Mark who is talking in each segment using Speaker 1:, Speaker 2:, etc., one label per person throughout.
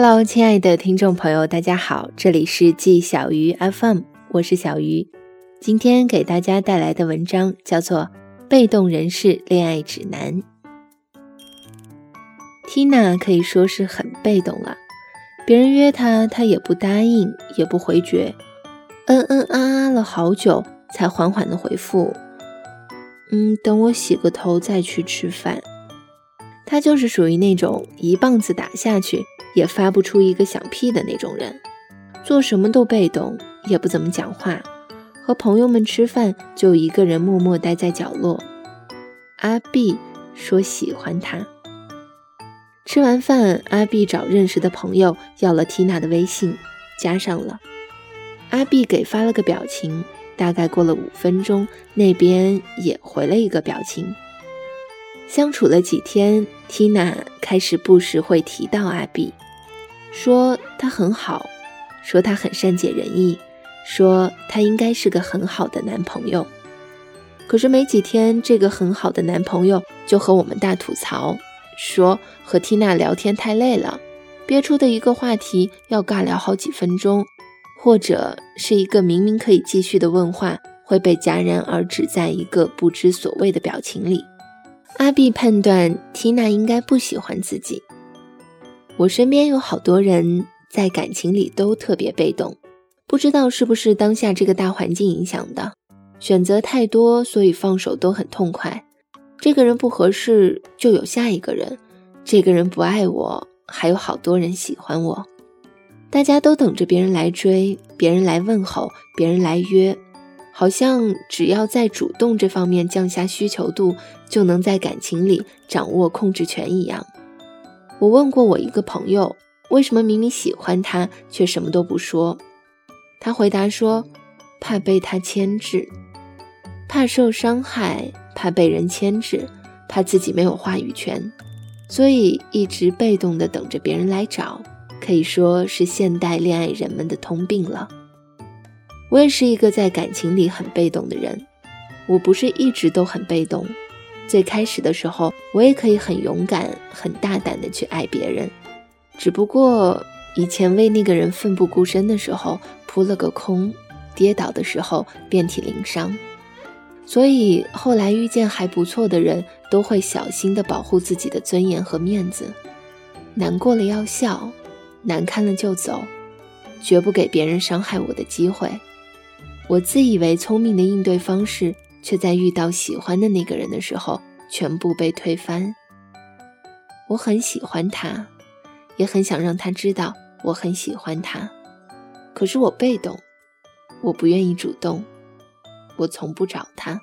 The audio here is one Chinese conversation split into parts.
Speaker 1: Hello，亲爱的听众朋友，大家好，这里是季小鱼 FM，我是小鱼。今天给大家带来的文章叫做《被动人士恋爱指南》。Tina 可以说是很被动了，别人约她，她也不答应，也不回绝，嗯嗯啊啊了好久，才缓缓的回复：“嗯，等我洗个头再去吃饭。”她就是属于那种一棒子打下去。也发不出一个响屁的那种人，做什么都被动，也不怎么讲话。和朋友们吃饭，就一个人默默待在角落。阿 B 说喜欢他。吃完饭，阿 B 找认识的朋友要了缇娜的微信，加上了。阿 B 给发了个表情，大概过了五分钟，那边也回了一个表情。相处了几天，缇娜开始不时会提到阿 B。说他很好，说他很善解人意，说他应该是个很好的男朋友。可是没几天，这个很好的男朋友就和我们大吐槽，说和缇娜聊天太累了，憋出的一个话题要尬聊好几分钟，或者是一个明明可以继续的问话，会被戛然而止在一个不知所谓的表情里。阿碧判断缇娜应该不喜欢自己。我身边有好多人在感情里都特别被动，不知道是不是当下这个大环境影响的，选择太多，所以放手都很痛快。这个人不合适，就有下一个人；这个人不爱我，还有好多人喜欢我。大家都等着别人来追，别人来问候，别人来约，好像只要在主动这方面降下需求度，就能在感情里掌握控制权一样。我问过我一个朋友，为什么明明喜欢他却什么都不说？他回答说：“怕被他牵制，怕受伤害，怕被人牵制，怕自己没有话语权，所以一直被动的等着别人来找，可以说是现代恋爱人们的通病了。”我也是一个在感情里很被动的人，我不是一直都很被动。最开始的时候，我也可以很勇敢、很大胆的去爱别人，只不过以前为那个人奋不顾身的时候扑了个空，跌倒的时候遍体鳞伤，所以后来遇见还不错的人，都会小心的保护自己的尊严和面子，难过了要笑，难堪了就走，绝不给别人伤害我的机会。我自以为聪明的应对方式。却在遇到喜欢的那个人的时候，全部被推翻。我很喜欢他，也很想让他知道我很喜欢他，可是我被动，我不愿意主动，我从不找他。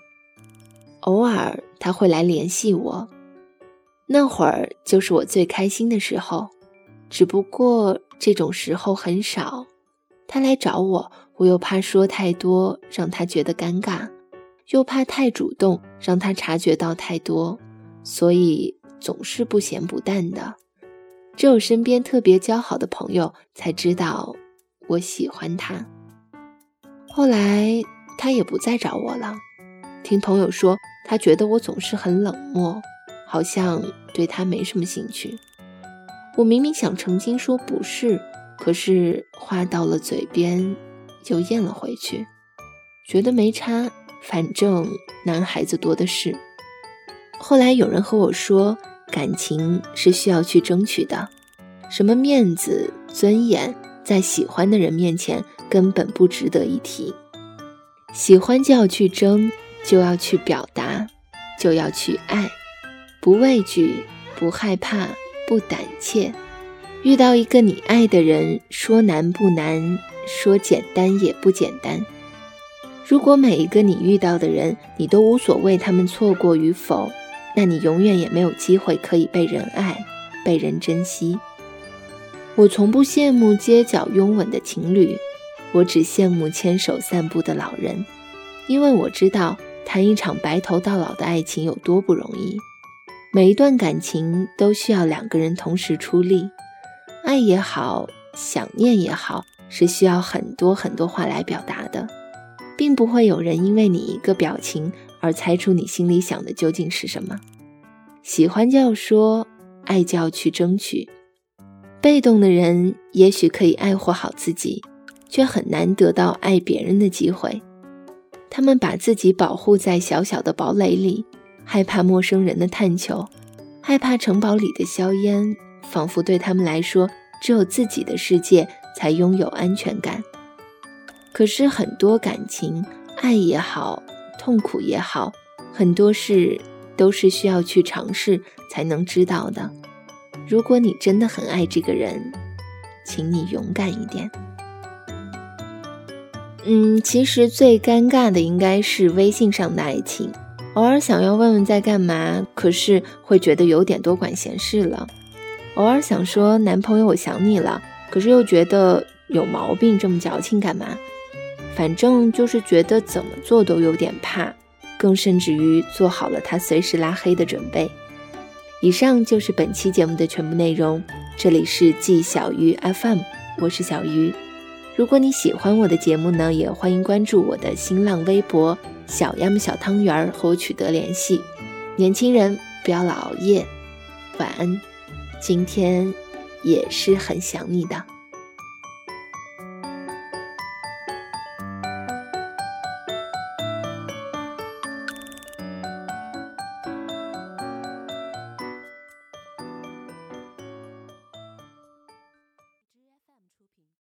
Speaker 1: 偶尔他会来联系我，那会儿就是我最开心的时候。只不过这种时候很少，他来找我，我又怕说太多，让他觉得尴尬。又怕太主动让他察觉到太多，所以总是不咸不淡的。只有身边特别交好的朋友才知道我喜欢他。后来他也不再找我了。听朋友说，他觉得我总是很冷漠，好像对他没什么兴趣。我明明想澄清说不是，可是话到了嘴边又咽了回去，觉得没差。反正男孩子多的是。后来有人和我说，感情是需要去争取的，什么面子、尊严，在喜欢的人面前根本不值得一提。喜欢就要去争，就要去表达，就要去爱，不畏惧，不害怕，不胆怯。遇到一个你爱的人，说难不难，说简单也不简单。如果每一个你遇到的人，你都无所谓他们错过与否，那你永远也没有机会可以被人爱、被人珍惜。我从不羡慕街角拥吻的情侣，我只羡慕牵手散步的老人，因为我知道谈一场白头到老的爱情有多不容易。每一段感情都需要两个人同时出力，爱也好，想念也好，是需要很多很多话来表达的。并不会有人因为你一个表情而猜出你心里想的究竟是什么。喜欢就要说，爱就要去争取。被动的人也许可以爱护好自己，却很难得到爱别人的机会。他们把自己保护在小小的堡垒里，害怕陌生人的探求，害怕城堡里的硝烟，仿佛对他们来说，只有自己的世界才拥有安全感。可是很多感情，爱也好，痛苦也好，很多事都是需要去尝试才能知道的。如果你真的很爱这个人，请你勇敢一点。嗯，其实最尴尬的应该是微信上的爱情，偶尔想要问问在干嘛，可是会觉得有点多管闲事了；偶尔想说男朋友我想你了，可是又觉得有毛病，这么矫情干嘛？反正就是觉得怎么做都有点怕，更甚至于做好了他随时拉黑的准备。以上就是本期节目的全部内容，这里是季小鱼 FM，我是小鱼。如果你喜欢我的节目呢，也欢迎关注我的新浪微博“小鸭么小汤圆儿”和我取得联系。年轻人不要老熬夜，晚安。今天也是很想你的。